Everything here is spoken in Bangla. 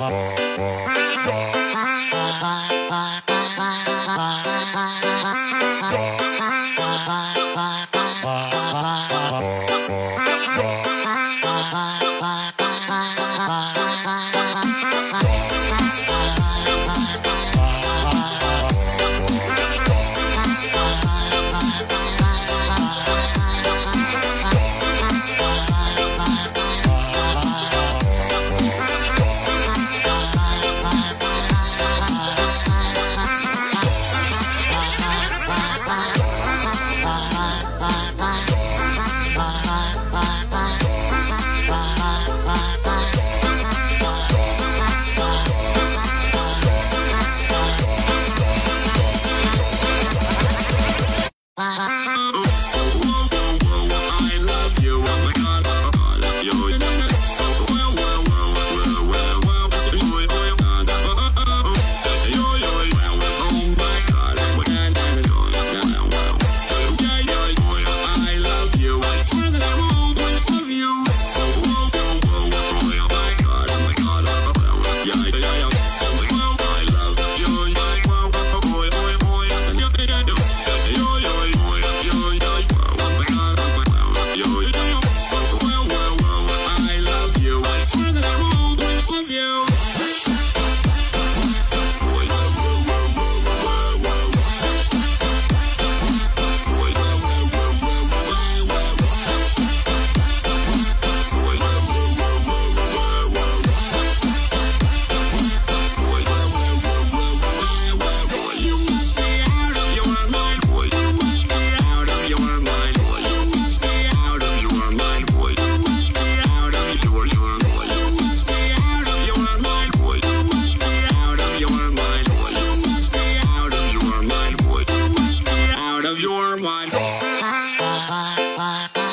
Bye.